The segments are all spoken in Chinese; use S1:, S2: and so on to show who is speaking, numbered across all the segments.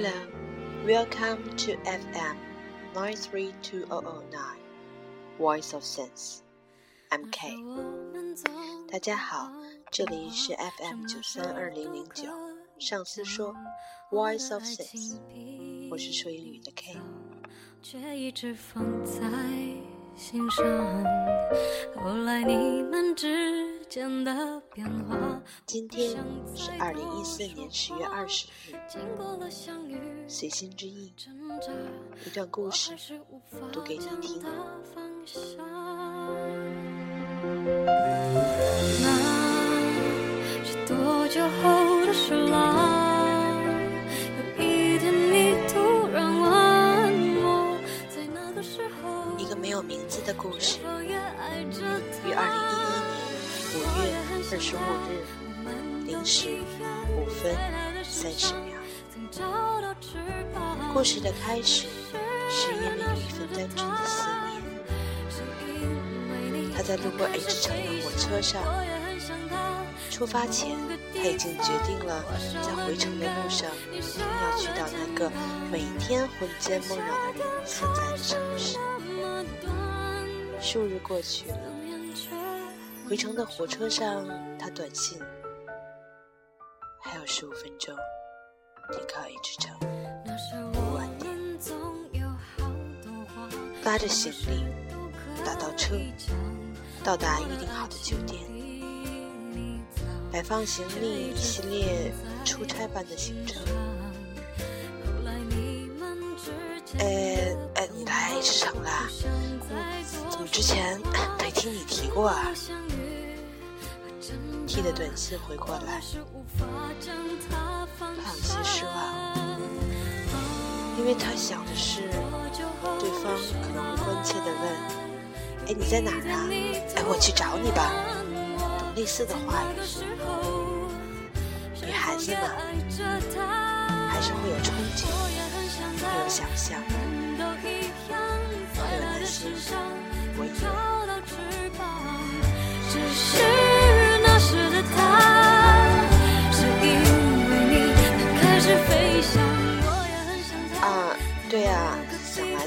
S1: Hello, welcome to FM nine three two zero zero nine, Voice of Sense. I'm K. 大家好，这里是 FM 九三二零零九。上次说 Voice of Sense，我是说英语的 K。却一直放在心上。后来你们之间的变化。 今天是二零一四年十月二十日。随心之意，一段故事读给你听。那是多久后的事了？名字的故事，于二零一五月二十五日零时五分三十秒。故事的开始是因为有一份单纯的思念。他在路过 H 城的火车上，出发前他已经决定了，在回程的路上一定要去到那个每天魂牵梦绕的人所在的城市。数日过去了，回程的火车上，他短信：“还有十五分钟，离开 H 城，晚点。”拉着行李，打到车，到达预定好的酒店，摆放行李，系列出差般的行程。哎哎，你来 H 城啦？我之前没听你提过啊，T 的短信回过来，他有些失望，因为他想的是，对方可能会关切的问：“哎，你在哪儿啊？哎，我去找你吧。”等类似的话语。女孩子嘛，还是会有憧憬，会有想象，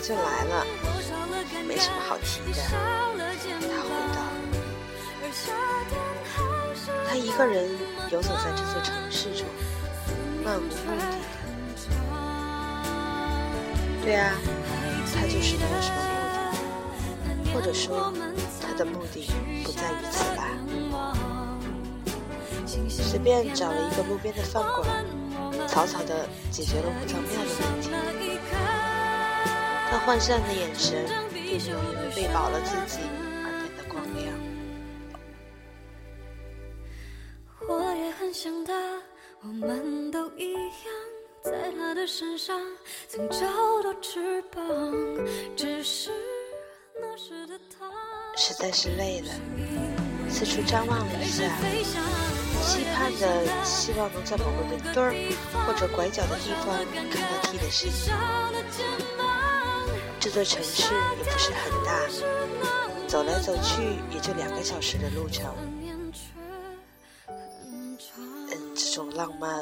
S1: 就来了，没什么好提的。他回道。他一个人游走在这座城市中，漫无目的的。对啊，他就是没有什么目的。或者说，他的目的不在于此吧。随便找了一个路边的饭馆，草草的解决了五脏庙的问题。他涣散的眼神，并没有因为喂饱了自己而变得光亮。我也很想他，我们都一样，在他的身上曾找到翅膀，只是那时的他。实在是累了，四处张望了一下，期盼着希望能在某个人堆儿或者拐角的地方看到 T 的身影。这座城市也不是很大，走来走去也就两个小时的路程。嗯，这种浪漫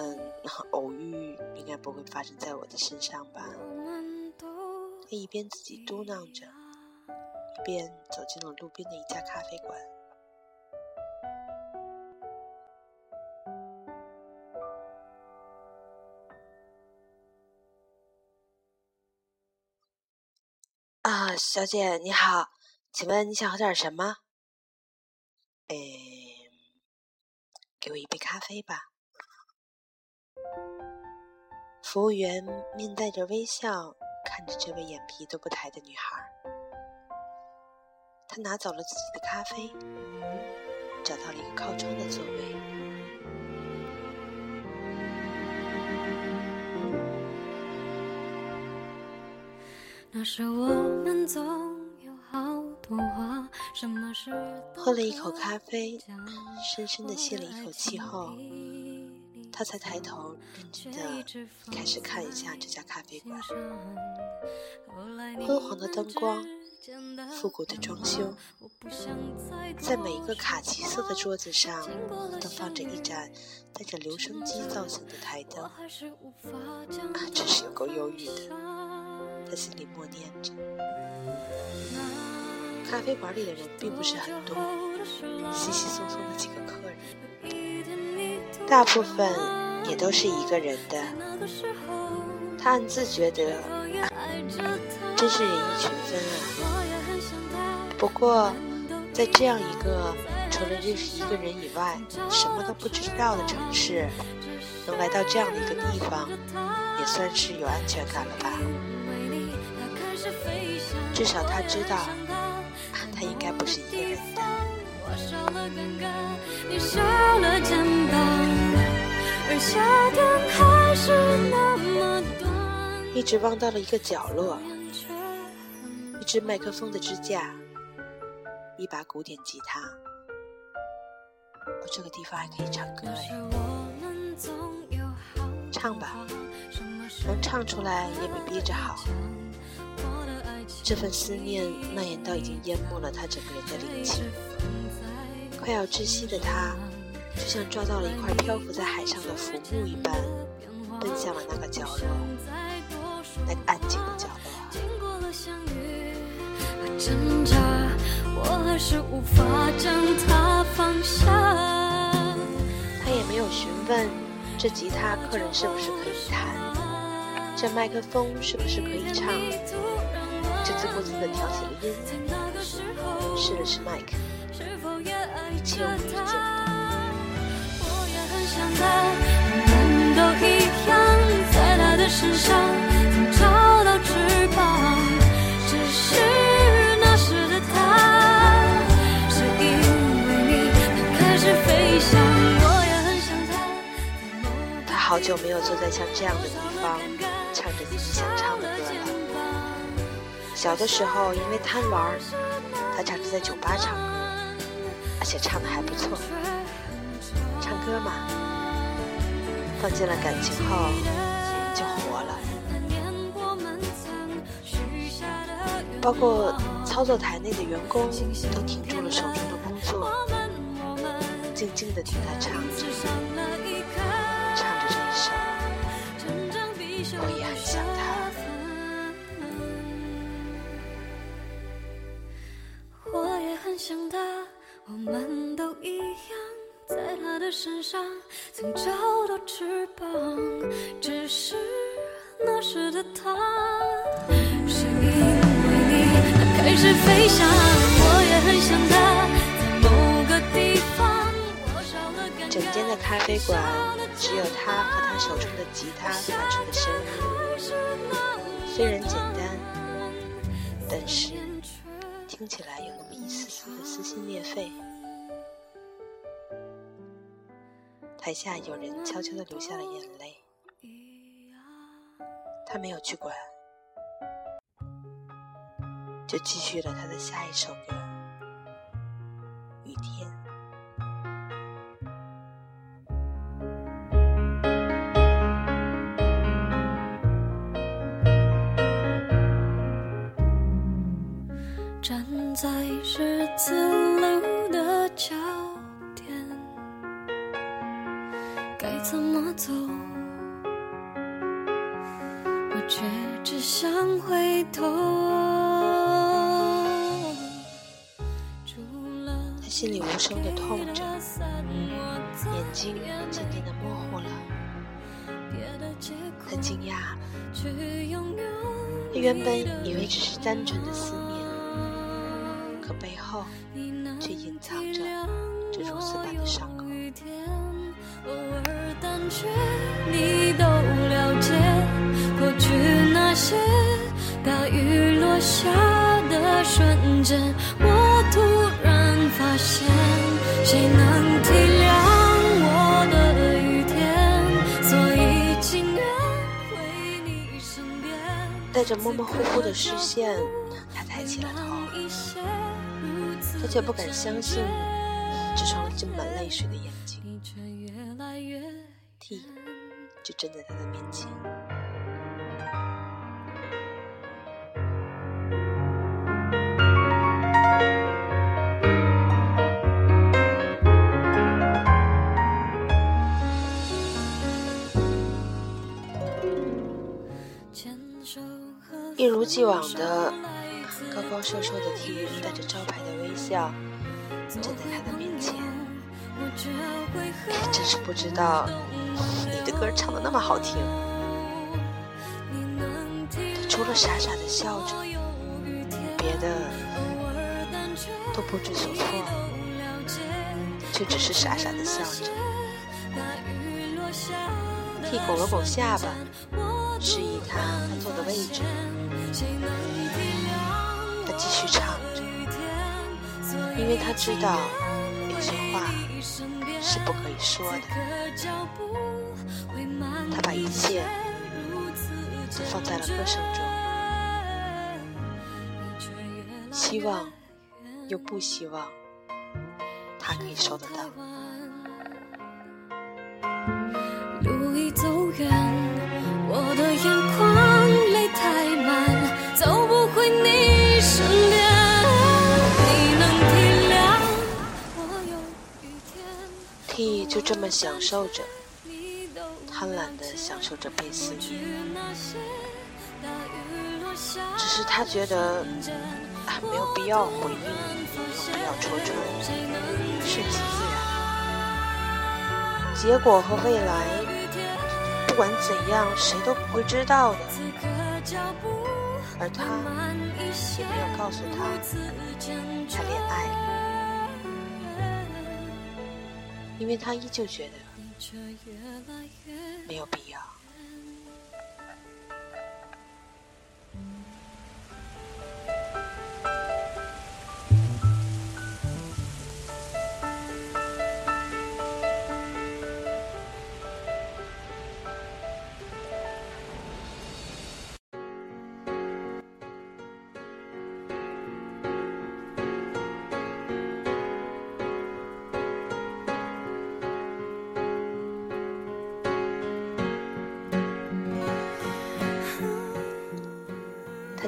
S1: 偶遇应该不会发生在我的身上吧？他一边自己嘟囔着。一边走进了路边的一家咖啡馆。小姐你好，请问你想喝点什么？嗯，给我一杯咖啡吧。服务员面带着微笑看着这位眼皮都不抬的女孩。他拿走了自己的咖啡，找到了一个靠窗的座位。喝了一口咖啡，深深的吸了一口气后，他才抬头认真的开始看一下这家咖啡馆。昏黄的灯光。
S2: 复古的装修，在每一个卡其色的桌子上都放着一盏带着留声机造型的台灯，啊，真是有够忧郁的。在心里默念着。咖啡馆里的人并不是很多，稀稀松松的几个客人，大部分也都是一个人的。他暗自觉得，真是人以群分啊。不过，在这样一个除了认识一个人以外什么都不知道的城市，能来到这样的一个地方，也算是有安全感了吧。至少他知道。他应该不是一个人的。一直望到了一个角落，一只麦克风的支架，一把古典吉他。我，这个地方还可以唱歌哎！唱吧，能唱出来也比憋着好。这份思念蔓延到已经淹没了他整个人的灵气，快要窒息的他，就像抓到了一块漂浮在海上的浮木一般，奔向了那个角落，那个安静的角落。他也没有询问这吉他客人是不是可以弹，这麦克风是不是可以唱。就自顾自地调起了音，试了试麦克，一切无比简单。他好久没有坐在像这样的地方，唱着自己想唱的歌。小的时候，因为贪玩，他常常在酒吧唱歌，而且唱的还不错。唱歌嘛，放进了感情后就活了。包括操作台内的员工都停住了手中的工作，静静的听他唱，唱着这一首。我也很想他。想他，我们都一样，在他的身上曾找到翅膀，只是那时的他，是因为你，他开始飞翔。我也很想他，在某个地方，我少了感觉。整间的咖啡馆，只有他和他手中的吉他发出的声音，虽然简单，但是听起来有那么。一丝丝的撕心裂肺。台下有人悄悄地流下了眼泪，他没有去管，就继续了他的下一首歌《雨天》。十字路的交点，该怎么走？我却只想回头。他心里无声的痛着，眼睛渐渐的模糊了。他惊讶，他原本以为只是单纯的思念。可背后却隐藏着这如此般的伤口。你都了解过去那些大雨落下的瞬间，我突然发现，谁能体谅我的雨天？所以情愿回你身边。带着模模糊糊的视线，他抬起了头。他却不敢相信，这双浸满泪水的眼睛，就站在他的面前。一如既往的。高瘦瘦的 T，带着招牌的微笑站在他的面前。真是不知道你的歌唱的那么好听。他除了傻傻的笑着，别的都不知所措，却只是傻傻的笑着。T 拱了拱下巴，示意他他坐的位置。继续唱着，因为他知道有些话是不可以说的。他把一切都放在了歌声中，希望又不希望他可以收得到。就这么享受着，贪婪的享受着被思念。只是他觉得啊，没有必要回应，没有必要戳穿，顺其自然。结果和未来，不管怎样，谁都不会知道的。而他也没有告诉他，他恋爱了，因为他依旧觉得没有必要。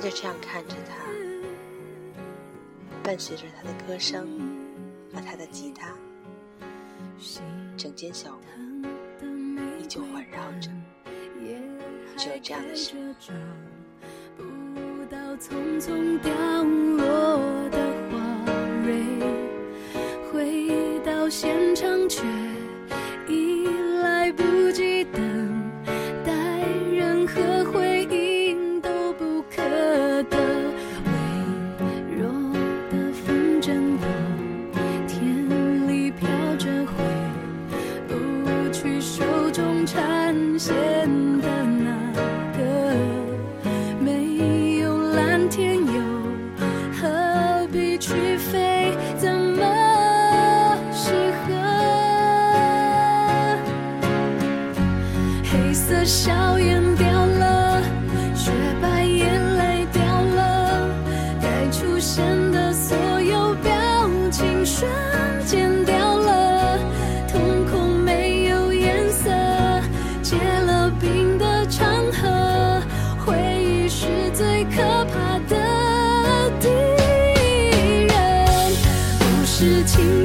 S2: 就这样看着他，伴随着他的歌声和他的吉他，整间小屋依旧环绕着，只有这样的声已谢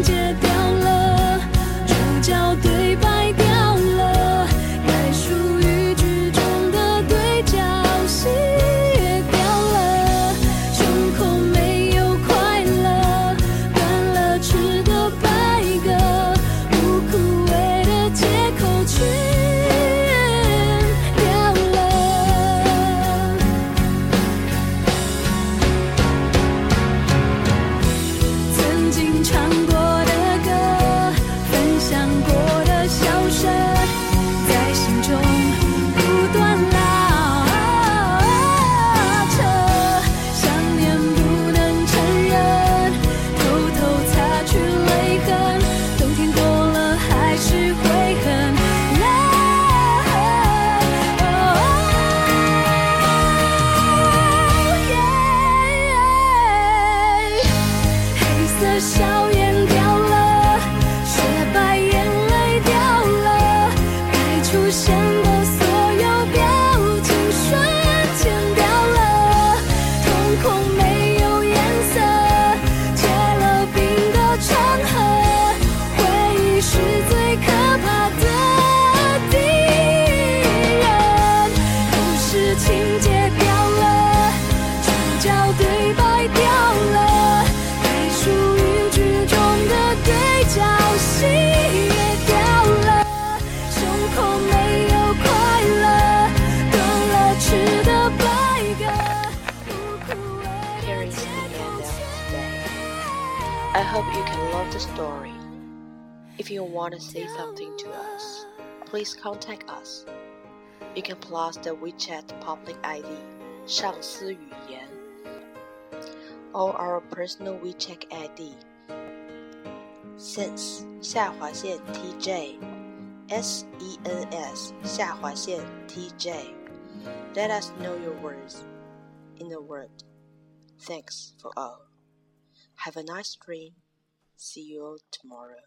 S2: 节
S1: story. If you want to say something to us, please contact us. You can plus the WeChat public ID 上司语言 or our personal WeChat ID sense 下划线 TJ S E N S 下划线 TJ. Let us know your words in the word. Thanks for all. Have a nice dream. See you all tomorrow.